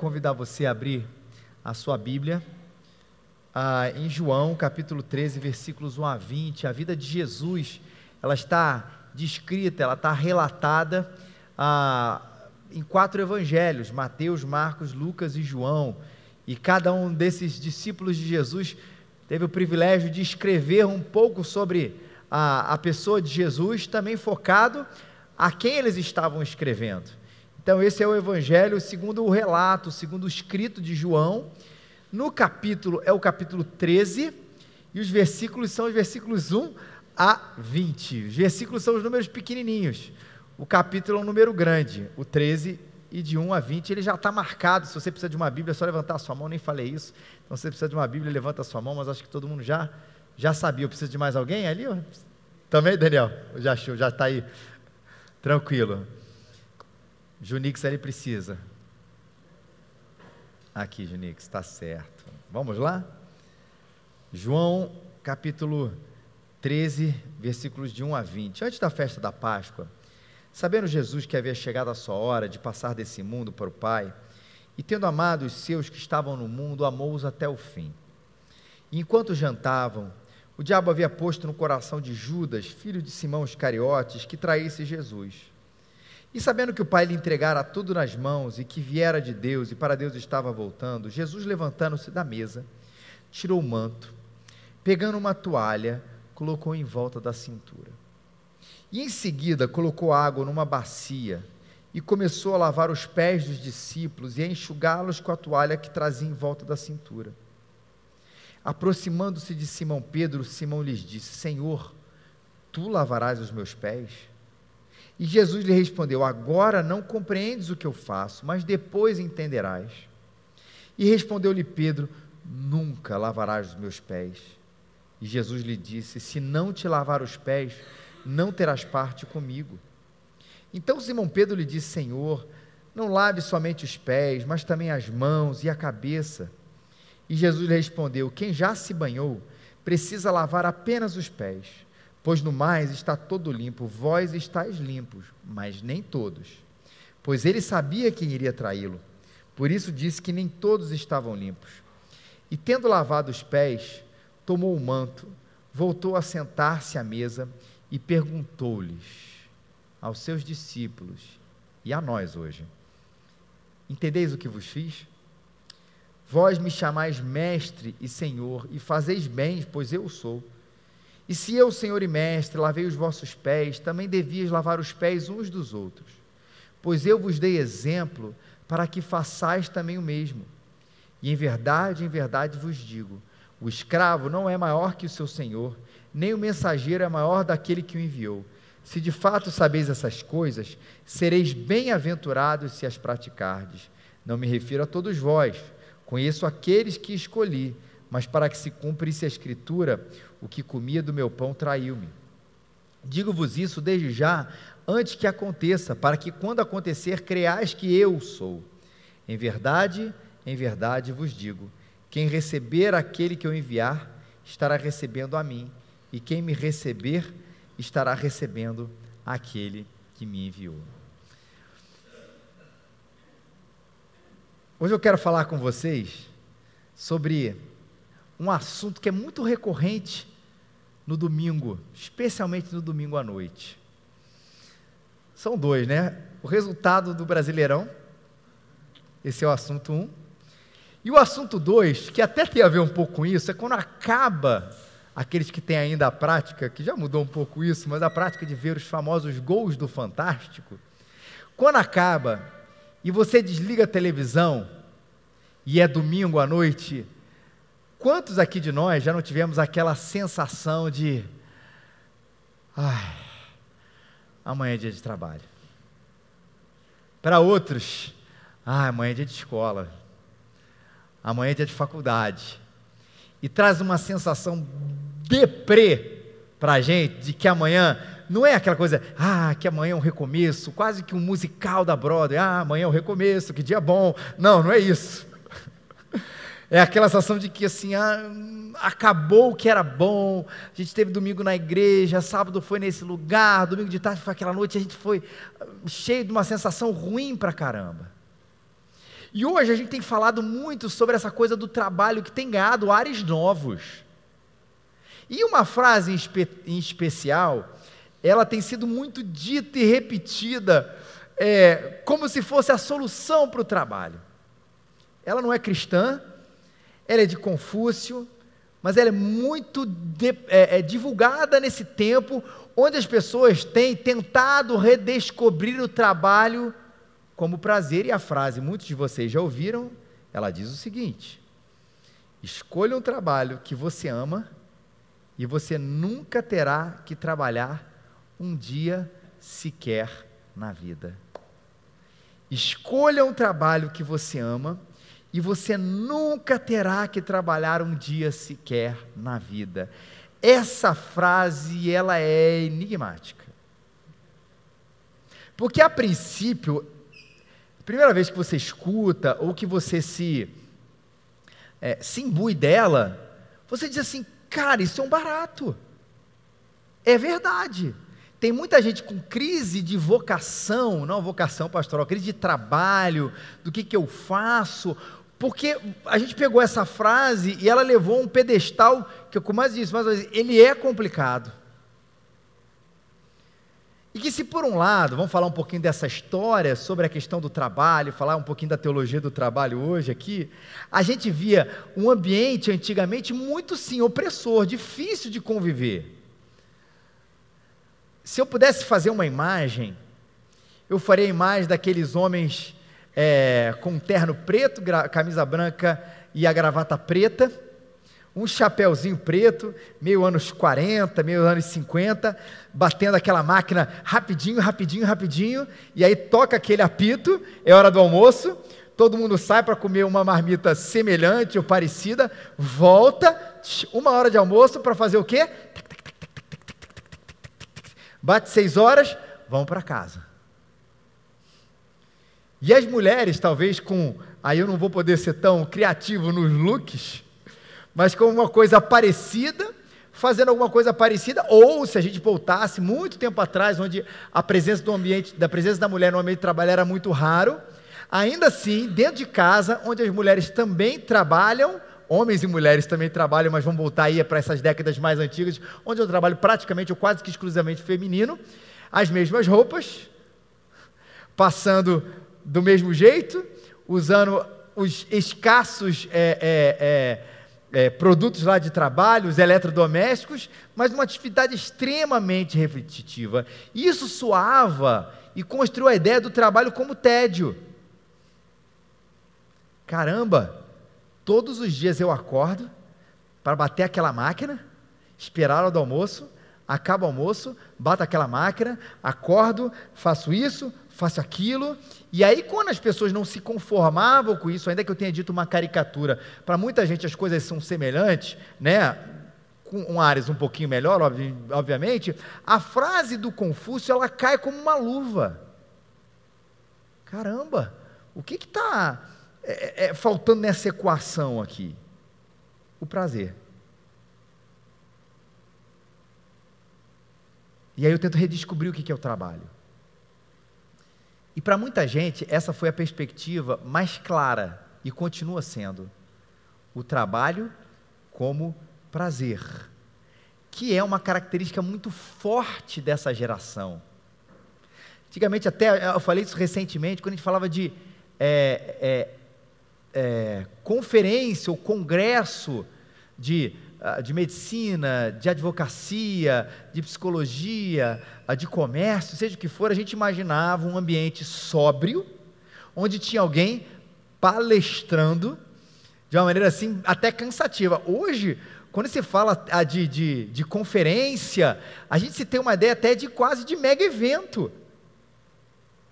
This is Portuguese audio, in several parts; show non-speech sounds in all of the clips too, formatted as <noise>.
convidar você a abrir a sua Bíblia ah, em João, capítulo 13, versículos 1 a 20. A vida de Jesus, ela está descrita, ela está relatada ah, em quatro evangelhos: Mateus, Marcos, Lucas e João. E cada um desses discípulos de Jesus teve o privilégio de escrever um pouco sobre a, a pessoa de Jesus, também focado a quem eles estavam escrevendo. Então, esse é o Evangelho segundo o relato, segundo o escrito de João. No capítulo, é o capítulo 13, e os versículos são os versículos 1 a 20. Os versículos são os números pequenininhos. O capítulo é um número grande, o 13 e de 1 a 20, ele já está marcado. Se você precisa de uma Bíblia, é só levantar a sua mão, nem falei isso. Então, se você precisa de uma Bíblia, levanta a sua mão, mas acho que todo mundo já, já sabia. Eu preciso de mais alguém ali? Também, Daniel? Já achou, já está aí. Tranquilo. Junix ele precisa. Aqui, Junix, está certo. Vamos lá? João capítulo 13, versículos de 1 a 20. Antes da festa da Páscoa, Sabendo Jesus que havia chegado a sua hora de passar desse mundo para o Pai, e tendo amado os seus que estavam no mundo, amou-os até o fim. E enquanto jantavam, o diabo havia posto no coração de Judas, filho de Simão Iscariotes, que traísse Jesus. E sabendo que o Pai lhe entregara tudo nas mãos e que viera de Deus e para Deus estava voltando, Jesus, levantando-se da mesa, tirou o manto, pegando uma toalha, colocou em volta da cintura. E em seguida colocou água numa bacia e começou a lavar os pés dos discípulos e a enxugá-los com a toalha que trazia em volta da cintura. Aproximando-se de Simão Pedro, Simão lhes disse: Senhor, tu lavarás os meus pés? E Jesus lhe respondeu: Agora não compreendes o que eu faço, mas depois entenderás. E respondeu-lhe Pedro: Nunca lavarás os meus pés. E Jesus lhe disse: Se não te lavar os pés, não terás parte comigo. Então Simão Pedro lhe disse: Senhor, não lave somente os pés, mas também as mãos e a cabeça. E Jesus lhe respondeu: Quem já se banhou, precisa lavar apenas os pés, pois no mais está todo limpo, vós estáis limpos, mas nem todos. Pois ele sabia quem iria traí-lo, por isso disse que nem todos estavam limpos. E tendo lavado os pés, tomou o manto, voltou a sentar-se à mesa e perguntou-lhes aos seus discípulos e a nós hoje: Entendeis o que vos fiz? Vós me chamais mestre e senhor, e fazeis bem, pois eu sou. E se eu, senhor e mestre, lavei os vossos pés, também devias lavar os pés uns dos outros. Pois eu vos dei exemplo para que façais também o mesmo. E em verdade, em verdade vos digo: o escravo não é maior que o seu senhor, nem o mensageiro é maior daquele que o enviou. Se de fato sabeis essas coisas, sereis bem-aventurados se as praticardes. Não me refiro a todos vós, conheço aqueles que escolhi, mas para que se cumprisse a Escritura, o que comia do meu pão traiu-me. Digo-vos isso desde já, antes que aconteça, para que quando acontecer, creais que eu sou. Em verdade, em verdade vos digo: quem receber aquele que eu enviar, estará recebendo a mim e quem me receber estará recebendo aquele que me enviou. Hoje eu quero falar com vocês sobre um assunto que é muito recorrente no domingo, especialmente no domingo à noite. São dois, né? O resultado do Brasileirão, esse é o assunto um. E o assunto dois, que até tem a ver um pouco com isso, é quando acaba aqueles que têm ainda a prática, que já mudou um pouco isso, mas a prática de ver os famosos gols do Fantástico, quando acaba e você desliga a televisão e é domingo à noite, quantos aqui de nós já não tivemos aquela sensação de ai, amanhã é dia de trabalho. Para outros, ah, amanhã é dia de escola. Amanhã é dia de faculdade. E traz uma sensação deprê para a gente de que amanhã não é aquela coisa, ah, que amanhã é um recomeço, quase que um musical da Broadway, ah, amanhã é um recomeço, que dia bom. Não, não é isso. <laughs> É aquela sensação de que assim, ah, acabou o que era bom, a gente teve domingo na igreja, sábado foi nesse lugar, domingo de tarde foi aquela noite, a gente foi cheio de uma sensação ruim para caramba. E hoje a gente tem falado muito sobre essa coisa do trabalho que tem ganhado ares novos. E uma frase em, espe em especial, ela tem sido muito dita e repetida é, como se fosse a solução para o trabalho. Ela não é cristã, ela é de Confúcio, mas ela é muito de, é, é, divulgada nesse tempo onde as pessoas têm tentado redescobrir o trabalho como prazer. E a frase, muitos de vocês já ouviram, ela diz o seguinte: escolha um trabalho que você ama e você nunca terá que trabalhar um dia sequer na vida. Escolha um trabalho que você ama e você nunca terá que trabalhar um dia sequer na vida. Essa frase ela é enigmática. Porque a princípio, a primeira vez que você escuta ou que você se é, se imbui dela, você diz assim, cara, isso é um barato. É verdade. Tem muita gente com crise de vocação, não vocação pastoral, crise de trabalho, do que, que eu faço, porque a gente pegou essa frase e ela levou um pedestal, que eu mais disse, mas ele é complicado. E que se por um lado, vamos falar um pouquinho dessa história sobre a questão do trabalho, falar um pouquinho da teologia do trabalho hoje aqui, a gente via um ambiente antigamente muito sim opressor, difícil de conviver. Se eu pudesse fazer uma imagem, eu faria a imagem daqueles homens é, com um terno preto, camisa branca e a gravata preta, um chapéuzinho preto, meio anos 40, meio anos 50, batendo aquela máquina rapidinho, rapidinho, rapidinho, e aí toca aquele apito, é hora do almoço, todo mundo sai para comer uma marmita semelhante ou parecida, volta, uma hora de almoço para fazer o quê? Bate seis horas, vão para casa. E as mulheres, talvez com. Aí eu não vou poder ser tão criativo nos looks, mas com uma coisa parecida, fazendo alguma coisa parecida, ou se a gente voltasse muito tempo atrás, onde a presença do ambiente, da presença da mulher no ambiente de trabalho era muito raro, ainda assim, dentro de casa, onde as mulheres também trabalham, homens e mulheres também trabalham, mas vamos voltar aí para essas décadas mais antigas, onde eu trabalho praticamente ou quase que exclusivamente feminino, as mesmas roupas, passando do mesmo jeito, usando os escassos é, é, é, é produtos lá de trabalho, os eletrodomésticos, mas uma atividade extremamente repetitiva. Isso soava e construiu a ideia do trabalho como tédio. Caramba, Todos os dias eu acordo para bater aquela máquina, esperar a hora do almoço, acaba o almoço, bato aquela máquina, acordo, faço isso, faço aquilo, e aí quando as pessoas não se conformavam com isso, ainda que eu tenha dito uma caricatura, para muita gente as coisas são semelhantes, né? Com um Ares um pouquinho melhor, obviamente, a frase do Confúcio ela cai como uma luva. Caramba, o que está é, é, é, faltando nessa equação aqui? O prazer. E aí eu tento redescobrir o que é o trabalho. E para muita gente, essa foi a perspectiva mais clara e continua sendo o trabalho como prazer, que é uma característica muito forte dessa geração. Antigamente, até eu falei isso recentemente, quando a gente falava de é, é, é, conferência ou congresso de, de medicina, de advocacia, de psicologia, de comércio, seja o que for, a gente imaginava um ambiente sóbrio, onde tinha alguém palestrando de uma maneira assim até cansativa. Hoje, quando se fala ah, de, de, de conferência, a gente se tem uma ideia até de quase de mega evento.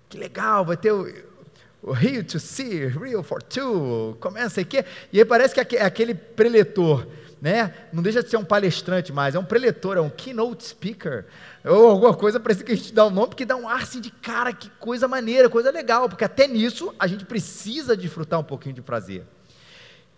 Que legal, vai ter o Rio to see, Rio for two, começa aqui, e aí parece que aquele preletor, né? Não deixa de ser um palestrante mais, é um preletor, é um keynote speaker, ou alguma coisa, parece que a gente dá o um nome, porque dá um ar assim de cara, que coisa maneira, coisa legal, porque até nisso a gente precisa desfrutar um pouquinho de prazer.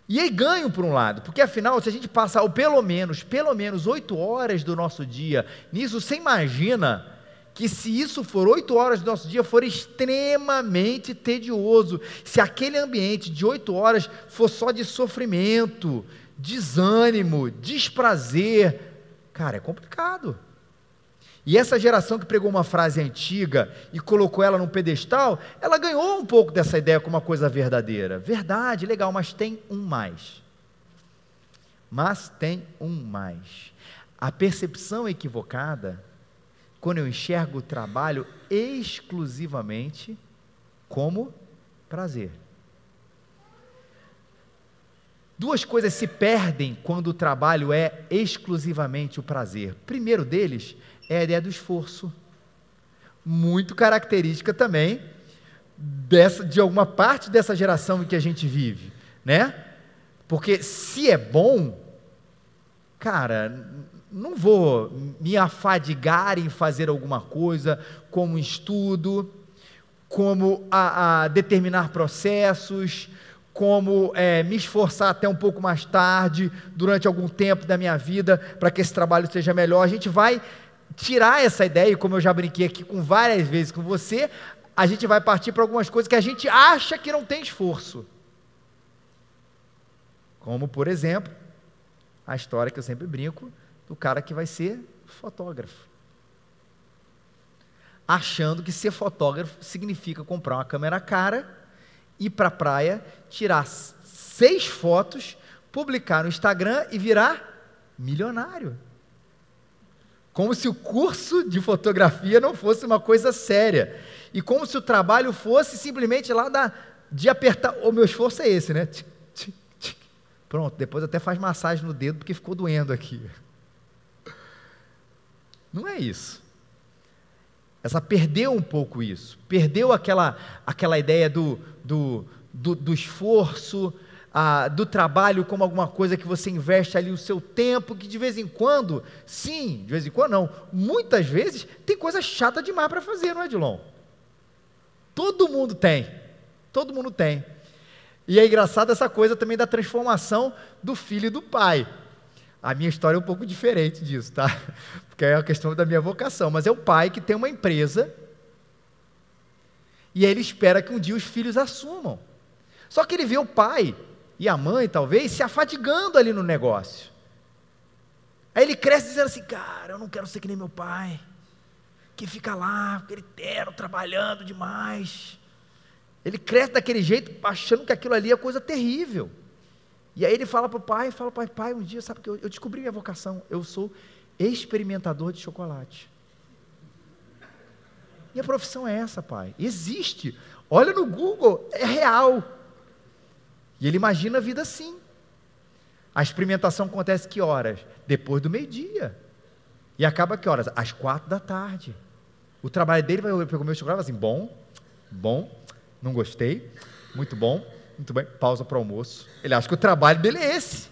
E aí ganho por um lado, porque afinal, se a gente passar pelo menos, pelo menos oito horas do nosso dia nisso, você imagina que se isso for oito horas do nosso dia, for extremamente tedioso, se aquele ambiente de oito horas for só de sofrimento, desânimo, desprazer, cara, é complicado. E essa geração que pregou uma frase antiga e colocou ela num pedestal, ela ganhou um pouco dessa ideia como uma coisa verdadeira. Verdade, legal, mas tem um mais. Mas tem um mais. A percepção equivocada quando eu enxergo o trabalho exclusivamente como prazer. Duas coisas se perdem quando o trabalho é exclusivamente o prazer. Primeiro deles é a ideia do esforço, muito característica também dessa, de alguma parte dessa geração em que a gente vive, né? Porque se é bom, cara, não vou me afadigar em fazer alguma coisa, como estudo, como a, a determinar processos, como é, me esforçar até um pouco mais tarde, durante algum tempo da minha vida, para que esse trabalho seja melhor. A gente vai tirar essa ideia, e como eu já brinquei aqui com várias vezes com você, a gente vai partir para algumas coisas que a gente acha que não tem esforço. Como, por exemplo, a história que eu sempre brinco do cara que vai ser fotógrafo. Achando que ser fotógrafo significa comprar uma câmera cara, ir para a praia, tirar seis fotos, publicar no Instagram e virar milionário. Como se o curso de fotografia não fosse uma coisa séria. E como se o trabalho fosse simplesmente lá da, de apertar. O meu esforço é esse, né? Pronto, depois até faz massagem no dedo porque ficou doendo aqui. Não é isso. Essa perdeu um pouco isso, perdeu aquela, aquela ideia do, do, do, do esforço, ah, do trabalho como alguma coisa que você investe ali o seu tempo, que de vez em quando, sim, de vez em quando não, muitas vezes tem coisa chata demais para fazer, não é, Dilon? Todo mundo tem, todo mundo tem. E é engraçado essa coisa também da transformação do filho e do pai. A minha história é um pouco diferente disso, tá? <laughs> Porque é a questão da minha vocação. Mas é o pai que tem uma empresa e ele espera que um dia os filhos assumam. Só que ele vê o pai e a mãe, talvez, se afadigando ali no negócio. Aí ele cresce dizendo assim: Cara, eu não quero ser que nem meu pai, que fica lá, gritando, trabalhando demais. Ele cresce daquele jeito, achando que aquilo ali é coisa terrível. E aí ele fala para o pai, fala o pai, um dia, sabe que eu, eu descobri minha vocação, eu sou experimentador de chocolate. Minha profissão é essa, pai. Existe. Olha no Google, é real. E ele imagina a vida assim. A experimentação acontece que horas? Depois do meio-dia. E acaba que horas? Às quatro da tarde. O trabalho dele vai pegar o meu chocolate e assim, bom, bom, não gostei, muito bom, muito bem, pausa para o almoço. Ele acha que o trabalho dele é esse,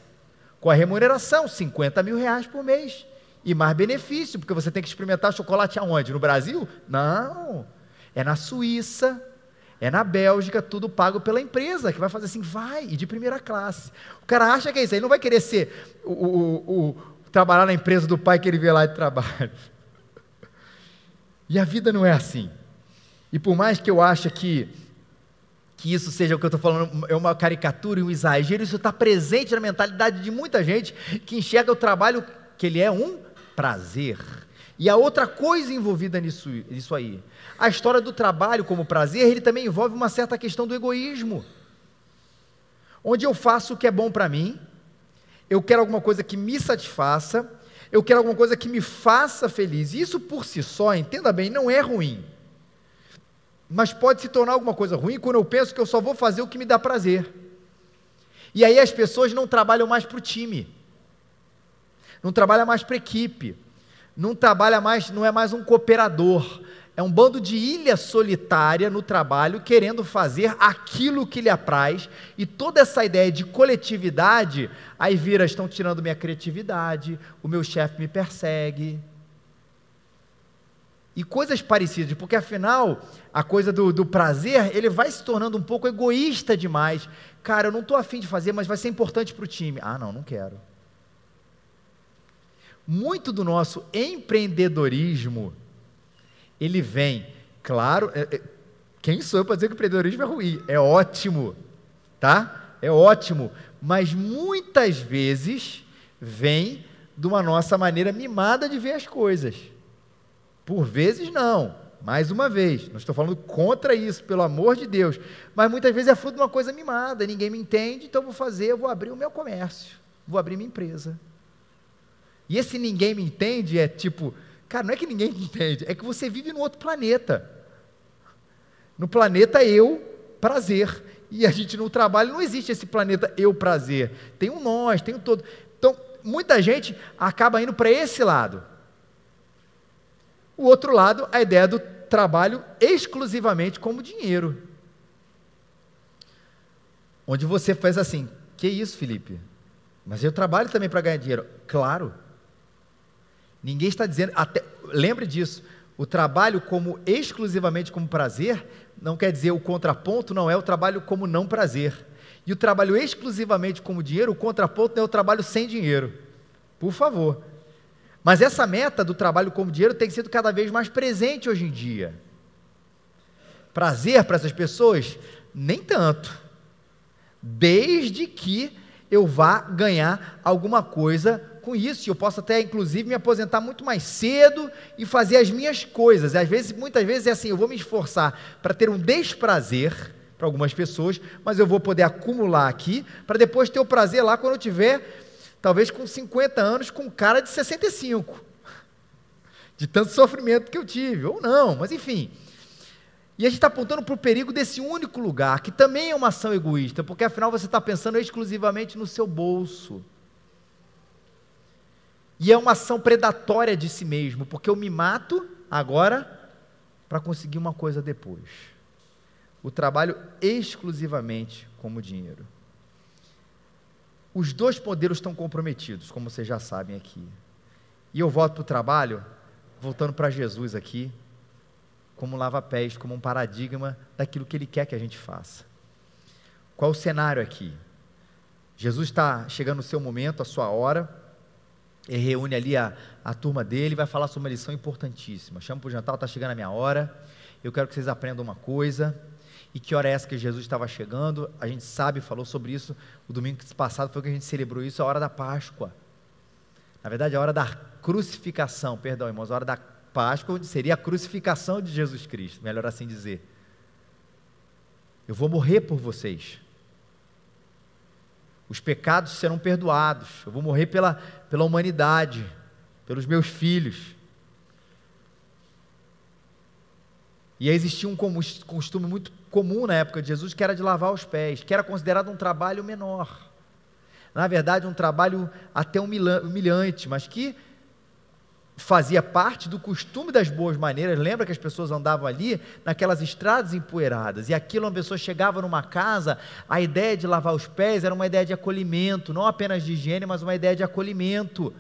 com a remuneração, 50 mil reais por mês. E mais benefício, porque você tem que experimentar chocolate aonde? No Brasil? Não. É na Suíça, é na Bélgica, tudo pago pela empresa, que vai fazer assim, vai, e de primeira classe. O cara acha que é isso, ele não vai querer ser o, o, o trabalhar na empresa do pai que ele vê lá de trabalho. <laughs> E a vida não é assim. E por mais que eu ache que que isso seja o que eu estou falando, é uma caricatura e um exagero, isso está presente na mentalidade de muita gente que enxerga o trabalho que ele é um prazer. E a outra coisa envolvida nisso, nisso aí, a história do trabalho como prazer, ele também envolve uma certa questão do egoísmo. Onde eu faço o que é bom para mim, eu quero alguma coisa que me satisfaça, eu quero alguma coisa que me faça feliz. Isso por si só, entenda bem, não é ruim mas pode se tornar alguma coisa ruim quando eu penso que eu só vou fazer o que me dá prazer. E aí as pessoas não trabalham mais para o time, não trabalham mais para a equipe, não trabalha mais, não é mais um cooperador, é um bando de ilha solitária no trabalho, querendo fazer aquilo que lhe apraz, e toda essa ideia de coletividade, aí vira, estão tirando minha criatividade, o meu chefe me persegue, e coisas parecidas, porque afinal, a coisa do, do, prazer, ele vai se tornando um pouco egoísta demais. Cara, eu não estou afim de fazer, mas vai ser importante para o time. Ah, não, não quero. Muito do nosso empreendedorismo, ele vem, claro, é, é, quem sou eu para dizer que o empreendedorismo é ruim? É ótimo, tá? É ótimo, mas muitas vezes vem de uma nossa maneira mimada de ver as coisas. Por vezes não, mais uma vez, não estou falando contra isso, pelo amor de Deus, mas muitas vezes é fruto de uma coisa mimada, ninguém me entende, então vou fazer, vou abrir o meu comércio, vou abrir minha empresa. E esse ninguém me entende é tipo, cara, não é que ninguém me entende, é que você vive num outro planeta. No planeta eu, prazer. E a gente no trabalho não existe esse planeta eu prazer. Tem um nós, tem um todo. Então, muita gente acaba indo para esse lado. O outro lado, a ideia do trabalho exclusivamente como dinheiro. Onde você faz assim: que isso, Felipe? Mas eu trabalho também para ganhar dinheiro. Claro. Ninguém está dizendo. Até, lembre disso. O trabalho como exclusivamente como prazer não quer dizer o contraponto não é o trabalho como não prazer. E o trabalho exclusivamente como dinheiro, o contraponto não é o trabalho sem dinheiro. Por favor. Mas essa meta do trabalho como dinheiro tem sido cada vez mais presente hoje em dia. Prazer para essas pessoas? Nem tanto. Desde que eu vá ganhar alguma coisa com isso. Eu posso até, inclusive, me aposentar muito mais cedo e fazer as minhas coisas. Às vezes, muitas vezes é assim, eu vou me esforçar para ter um desprazer para algumas pessoas, mas eu vou poder acumular aqui para depois ter o prazer lá quando eu tiver talvez com 50 anos, com cara de 65, de tanto sofrimento que eu tive, ou não, mas enfim. E a gente está apontando para o perigo desse único lugar, que também é uma ação egoísta, porque afinal você está pensando exclusivamente no seu bolso. E é uma ação predatória de si mesmo, porque eu me mato agora para conseguir uma coisa depois. O trabalho exclusivamente como dinheiro. Os dois poderes estão comprometidos, como vocês já sabem aqui. E eu volto para o trabalho, voltando para Jesus aqui, como um lava-pés, como um paradigma daquilo que Ele quer que a gente faça. Qual o cenário aqui? Jesus está chegando no seu momento, a sua hora, ele reúne ali a, a turma dele, vai falar sobre uma lição importantíssima. Chama para o jantar, está chegando a minha hora, eu quero que vocês aprendam uma coisa. E que hora é essa que Jesus estava chegando? A gente sabe, falou sobre isso o domingo passado, foi que a gente celebrou isso, a hora da Páscoa. Na verdade, a hora da crucificação, perdão, irmãos, a hora da Páscoa, seria a crucificação de Jesus Cristo, melhor assim dizer. Eu vou morrer por vocês. Os pecados serão perdoados. Eu vou morrer pela, pela humanidade, pelos meus filhos. E existia um costume muito comum na época de Jesus, que era de lavar os pés, que era considerado um trabalho menor. Na verdade, um trabalho até humilhante, mas que fazia parte do costume das boas maneiras. Lembra que as pessoas andavam ali naquelas estradas empoeiradas, e aquilo, uma pessoa chegava numa casa, a ideia de lavar os pés era uma ideia de acolhimento, não apenas de higiene, mas uma ideia de acolhimento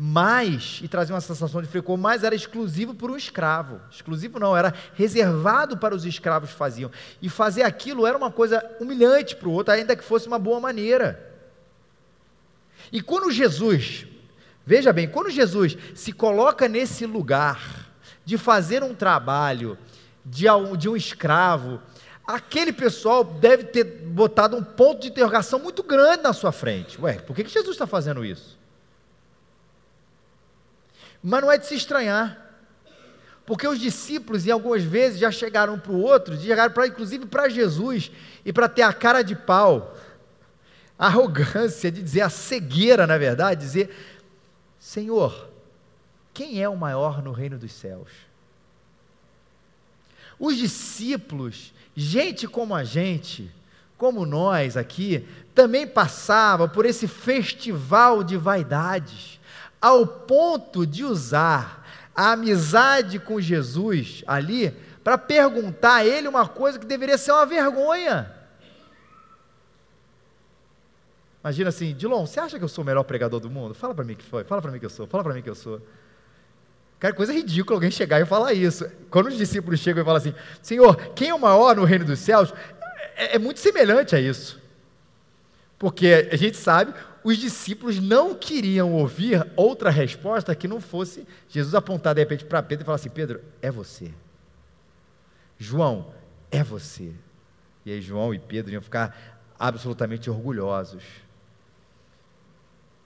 mais, e trazia uma sensação de frescor, mais era exclusivo para um escravo. Exclusivo não, era reservado para os escravos faziam. E fazer aquilo era uma coisa humilhante para o outro, ainda que fosse uma boa maneira. E quando Jesus, veja bem, quando Jesus se coloca nesse lugar de fazer um trabalho de, de um escravo, aquele pessoal deve ter botado um ponto de interrogação muito grande na sua frente. Ué, por que, que Jesus está fazendo isso? Mas não é de se estranhar. Porque os discípulos, em algumas vezes, já chegaram para o outro, chegaram inclusive para Jesus, e para ter a cara de pau, a arrogância de dizer, a cegueira, na verdade, dizer: Senhor, quem é o maior no reino dos céus? Os discípulos, gente como a gente, como nós aqui, também passava por esse festival de vaidades ao ponto de usar a amizade com Jesus ali para perguntar a ele uma coisa que deveria ser uma vergonha. Imagina assim, Dilon, você acha que eu sou o melhor pregador do mundo? Fala para mim que foi, fala para mim que eu sou, fala para mim que eu sou. Cara, coisa ridícula alguém chegar e falar isso. Quando os discípulos chegam e falam assim, Senhor, quem é o maior no reino dos céus? É, é muito semelhante a isso. Porque a gente sabe, os discípulos não queriam ouvir outra resposta que não fosse Jesus apontar de repente para Pedro e falar assim: Pedro, é você. João, é você. E aí João e Pedro iam ficar absolutamente orgulhosos.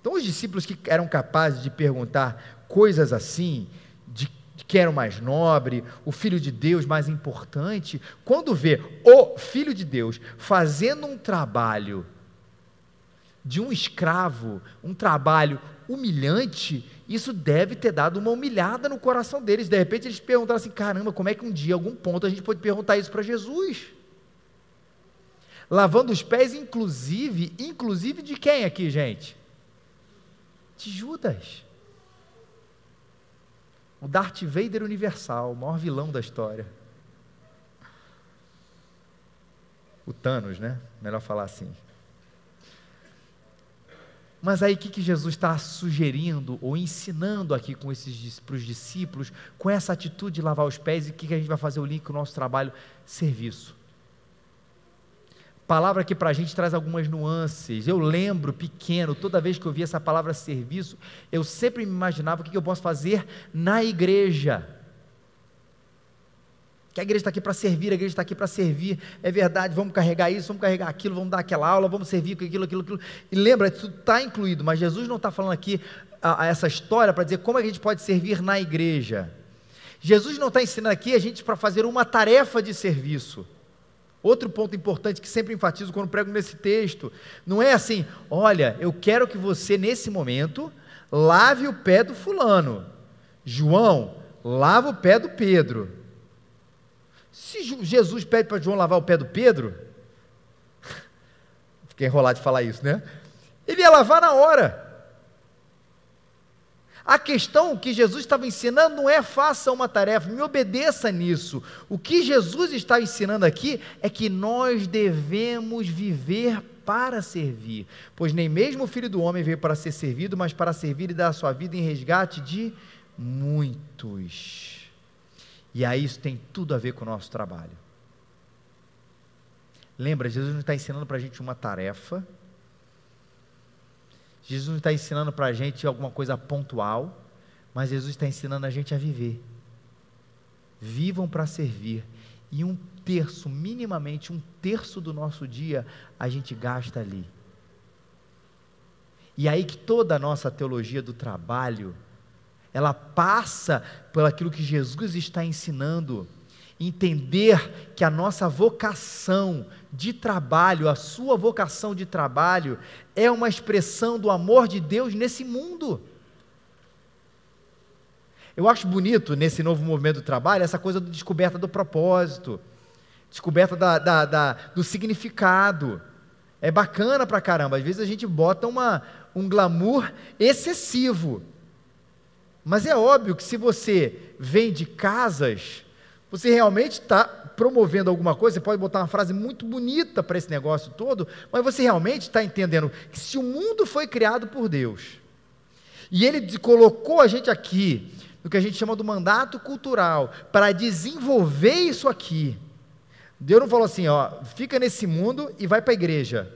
Então, os discípulos que eram capazes de perguntar coisas assim, de que era o mais nobre, o filho de Deus mais importante, quando vê o filho de Deus fazendo um trabalho de um escravo, um trabalho humilhante, isso deve ter dado uma humilhada no coração deles. De repente eles perguntaram assim: caramba, como é que um dia, algum ponto, a gente pode perguntar isso para Jesus? Lavando os pés, inclusive, inclusive de quem aqui, gente? De Judas. O Darth Vader universal, o maior vilão da história. O Thanos, né? Melhor falar assim. Mas aí o que, que Jesus está sugerindo ou ensinando aqui com esses para os discípulos, com essa atitude de lavar os pés, e o que, que a gente vai fazer o link com o nosso trabalho? Serviço. Palavra que para a gente traz algumas nuances. Eu lembro, pequeno, toda vez que eu via essa palavra serviço, eu sempre me imaginava o que, que eu posso fazer na igreja que a igreja está aqui para servir, a igreja está aqui para servir, é verdade, vamos carregar isso, vamos carregar aquilo, vamos dar aquela aula, vamos servir com aquilo, aquilo, aquilo. E lembra, isso está incluído, mas Jesus não está falando aqui a, a essa história para dizer como é a gente pode servir na igreja. Jesus não está ensinando aqui a gente para fazer uma tarefa de serviço. Outro ponto importante que sempre enfatizo quando prego nesse texto, não é assim, olha, eu quero que você nesse momento lave o pé do fulano. João, lava o pé do Pedro. Se Jesus pede para João lavar o pé do Pedro, <laughs> fiquei enrolado de falar isso, né? Ele ia lavar na hora. A questão que Jesus estava ensinando não é faça uma tarefa, me obedeça nisso. O que Jesus está ensinando aqui é que nós devemos viver para servir, pois nem mesmo o filho do homem veio para ser servido, mas para servir e dar a sua vida em resgate de muitos. E aí isso tem tudo a ver com o nosso trabalho. Lembra, Jesus não está ensinando para a gente uma tarefa. Jesus não está ensinando para a gente alguma coisa pontual, mas Jesus está ensinando a gente a viver. Vivam para servir. E um terço, minimamente um terço do nosso dia, a gente gasta ali. E aí que toda a nossa teologia do trabalho, ela passa por aquilo que Jesus está ensinando. Entender que a nossa vocação de trabalho, a sua vocação de trabalho, é uma expressão do amor de Deus nesse mundo. Eu acho bonito nesse novo movimento do trabalho essa coisa da descoberta do propósito, descoberta da, da, da, do significado. É bacana pra caramba. Às vezes a gente bota uma, um glamour excessivo mas é óbvio que se você vende casas, você realmente está promovendo alguma coisa, você pode botar uma frase muito bonita para esse negócio todo, mas você realmente está entendendo que se o mundo foi criado por Deus, e Ele colocou a gente aqui, no que a gente chama do mandato cultural, para desenvolver isso aqui, Deus não falou assim, ó, fica nesse mundo e vai para a igreja.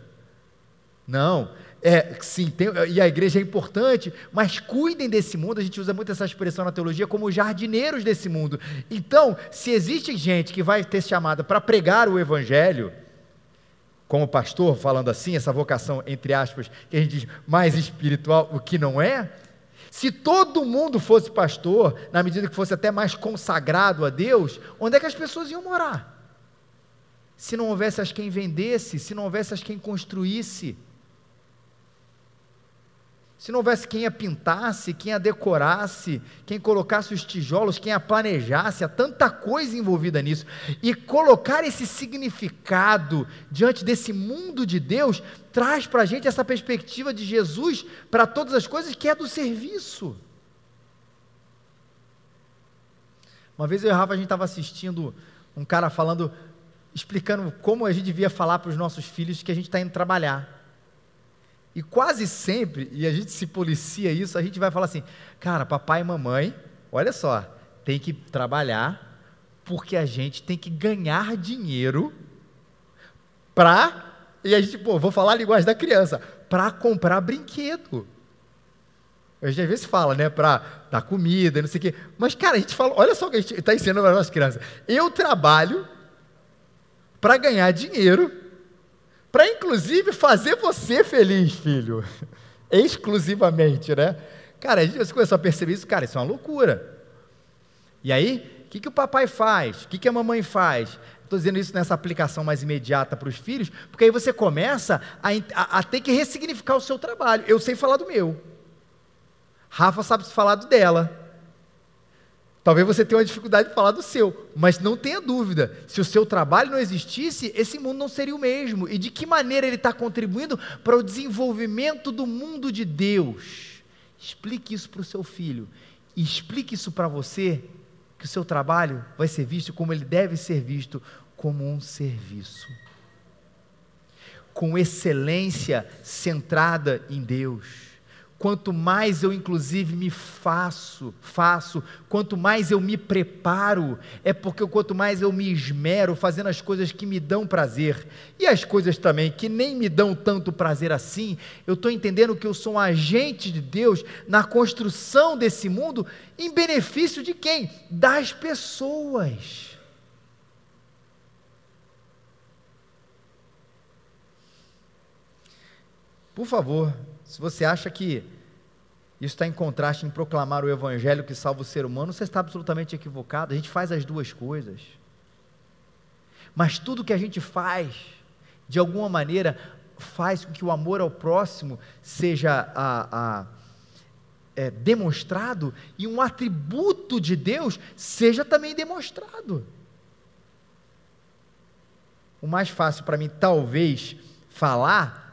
Não, é, sim, tem, e a igreja é importante, mas cuidem desse mundo. A gente usa muito essa expressão na teologia como jardineiros desse mundo. Então, se existe gente que vai ter chamada para pregar o evangelho, como pastor, falando assim, essa vocação, entre aspas, que a gente diz mais espiritual, o que não é, se todo mundo fosse pastor, na medida que fosse até mais consagrado a Deus, onde é que as pessoas iam morar? Se não houvesse as quem vendesse, se não houvesse as quem construísse, se não houvesse quem a pintasse, quem a decorasse, quem colocasse os tijolos, quem a planejasse, há tanta coisa envolvida nisso. E colocar esse significado diante desse mundo de Deus traz para a gente essa perspectiva de Jesus para todas as coisas, que é do serviço. Uma vez eu e Rafa, a gente estava assistindo um cara falando, explicando como a gente devia falar para os nossos filhos que a gente está indo trabalhar. E quase sempre, e a gente se policia isso, a gente vai falar assim: cara, papai e mamãe, olha só, tem que trabalhar, porque a gente tem que ganhar dinheiro para e a gente, pô, vou falar a linguagem da criança, para comprar brinquedo. Hoje às vezes fala, né, para dar comida, não sei o quê. Mas, cara, a gente fala, olha só o que a gente está ensinando para as nossas crianças. Eu trabalho para ganhar dinheiro, para inclusive fazer você feliz, filho. <laughs> Exclusivamente, né? Cara, a gente começou a perceber isso, cara, isso é uma loucura. E aí, o que, que o papai faz? O que, que a mamãe faz? Estou dizendo isso nessa aplicação mais imediata para os filhos, porque aí você começa a, a, a, ter que ressignificar o seu trabalho. Eu sei falar do meu. Rafa sabe falar do dela. Talvez você tenha uma dificuldade de falar do seu, mas não tenha dúvida, se o seu trabalho não existisse, esse mundo não seria o mesmo. E de que maneira ele está contribuindo para o desenvolvimento do mundo de Deus? Explique isso para o seu filho. E explique isso para você que o seu trabalho vai ser visto como ele deve ser visto como um serviço. Com excelência centrada em Deus quanto mais eu inclusive me faço, faço, quanto mais eu me preparo, é porque quanto mais eu me esmero fazendo as coisas que me dão prazer, e as coisas também que nem me dão tanto prazer assim, eu estou entendendo que eu sou um agente de Deus na construção desse mundo, em benefício de quem? Das pessoas. Por favor, se você acha que isso está em contraste em proclamar o evangelho que salva o ser humano, você está absolutamente equivocado. A gente faz as duas coisas. Mas tudo que a gente faz, de alguma maneira, faz com que o amor ao próximo seja a, a é, demonstrado e um atributo de Deus seja também demonstrado. O mais fácil para mim, talvez, falar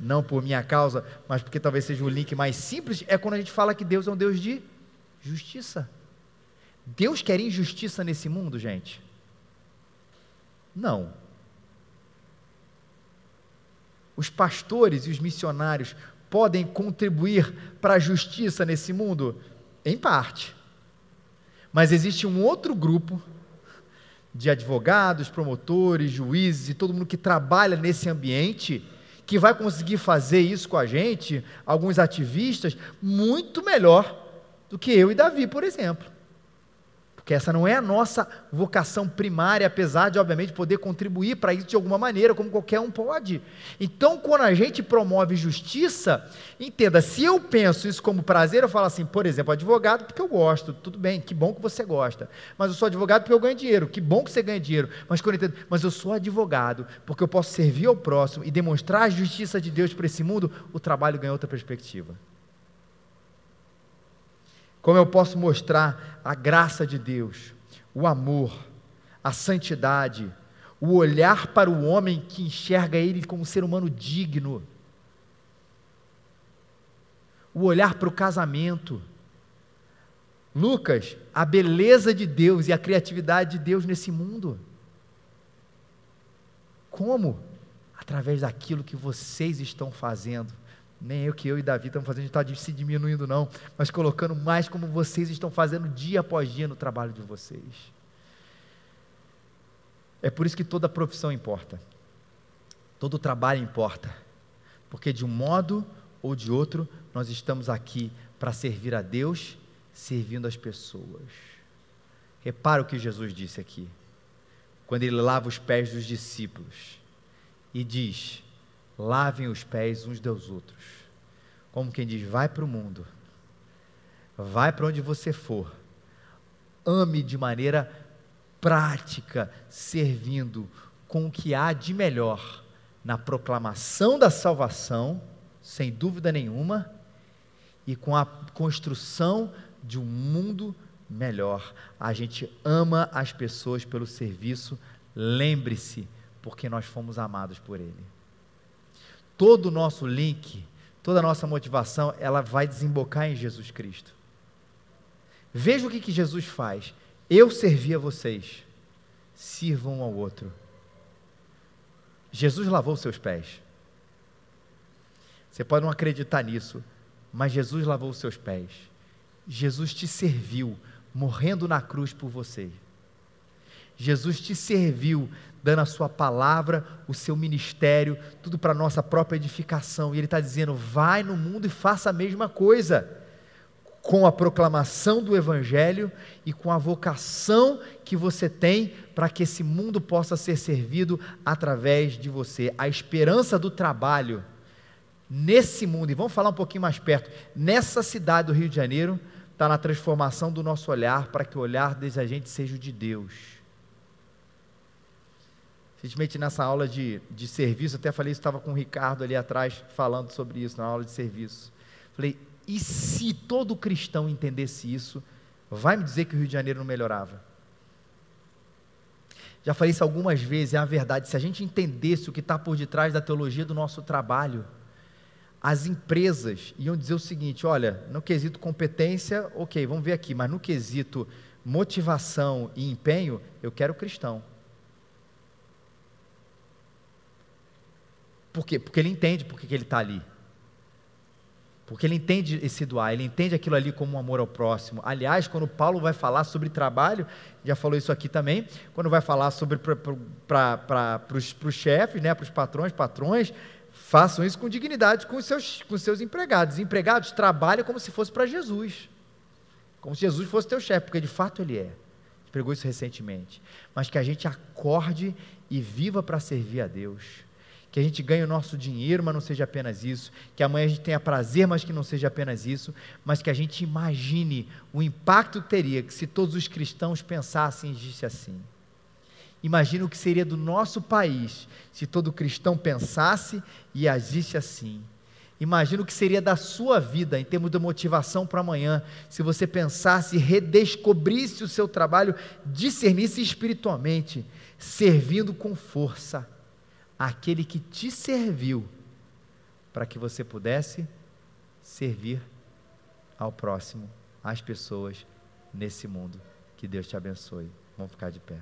não por minha causa, mas porque talvez seja o link mais simples, é quando a gente fala que Deus é um Deus de justiça. Deus quer injustiça nesse mundo, gente? Não. Os pastores e os missionários podem contribuir para a justiça nesse mundo? Em parte. Mas existe um outro grupo de advogados, promotores, juízes e todo mundo que trabalha nesse ambiente que vai conseguir fazer isso com a gente, alguns ativistas, muito melhor do que eu e Davi, por exemplo. Porque essa não é a nossa vocação primária, apesar de, obviamente, poder contribuir para isso de alguma maneira, como qualquer um pode. Então, quando a gente promove justiça, entenda, se eu penso isso como prazer, eu falo assim, por exemplo, advogado, porque eu gosto, tudo bem, que bom que você gosta. Mas eu sou advogado porque eu ganho dinheiro, que bom que você ganha dinheiro. Mas, quando eu entendo, mas eu sou advogado porque eu posso servir ao próximo e demonstrar a justiça de Deus para esse mundo, o trabalho ganha outra perspectiva. Como eu posso mostrar a graça de Deus, o amor, a santidade, o olhar para o homem que enxerga ele como um ser humano digno, o olhar para o casamento. Lucas, a beleza de Deus e a criatividade de Deus nesse mundo. Como? Através daquilo que vocês estão fazendo nem eu que eu e Davi estamos fazendo, está se diminuindo, não, mas colocando mais como vocês estão fazendo dia após dia no trabalho de vocês. É por isso que toda profissão importa, todo trabalho importa, porque de um modo ou de outro, nós estamos aqui para servir a Deus, servindo as pessoas. Repara o que Jesus disse aqui, quando ele lava os pés dos discípulos e diz: lavem os pés uns dos outros. Como quem diz, vai para o mundo, vai para onde você for, ame de maneira prática, servindo com o que há de melhor na proclamação da salvação, sem dúvida nenhuma, e com a construção de um mundo melhor. A gente ama as pessoas pelo serviço, lembre-se, porque nós fomos amados por Ele todo o nosso link, toda a nossa motivação, ela vai desembocar em Jesus Cristo. Veja o que, que Jesus faz. Eu servi a vocês, sirvam um ao outro. Jesus lavou seus pés. Você pode não acreditar nisso, mas Jesus lavou seus pés. Jesus te serviu, morrendo na cruz por você. Jesus te serviu, dando a sua palavra, o seu ministério, tudo para a nossa própria edificação. E Ele está dizendo: vai no mundo e faça a mesma coisa, com a proclamação do Evangelho e com a vocação que você tem para que esse mundo possa ser servido através de você. A esperança do trabalho nesse mundo, e vamos falar um pouquinho mais perto, nessa cidade do Rio de Janeiro, está na transformação do nosso olhar para que o olhar da gente seja o de Deus Recentemente, nessa aula de, de serviço, até falei isso, estava com o Ricardo ali atrás falando sobre isso, na aula de serviço. Falei, e se todo cristão entendesse isso, vai me dizer que o Rio de Janeiro não melhorava? Já falei isso algumas vezes, é a verdade. Se a gente entendesse o que está por detrás da teologia do nosso trabalho, as empresas iam dizer o seguinte: olha, no quesito competência, ok, vamos ver aqui, mas no quesito motivação e empenho, eu quero cristão. Por quê? Porque ele entende por que ele está ali. Porque ele entende esse doar, ele entende aquilo ali como um amor ao próximo. Aliás, quando Paulo vai falar sobre trabalho, já falou isso aqui também, quando vai falar sobre para os chefes, né, para os patrões, patrões, façam isso com dignidade com os seus, com os seus empregados. Empregados trabalham como se fosse para Jesus. Como se Jesus fosse teu chefe, porque de fato ele é. A pregou isso recentemente. Mas que a gente acorde e viva para servir a Deus que a gente ganhe o nosso dinheiro, mas não seja apenas isso, que amanhã a gente tenha prazer, mas que não seja apenas isso, mas que a gente imagine o impacto que teria que se todos os cristãos pensassem e agissem assim. Imagina o que seria do nosso país se todo cristão pensasse e agisse assim. Imagina o que seria da sua vida em termos de motivação para amanhã, se você pensasse, redescobrisse o seu trabalho, discernisse espiritualmente, servindo com força aquele que te serviu para que você pudesse servir ao próximo, às pessoas nesse mundo. Que Deus te abençoe. Vamos ficar de pé.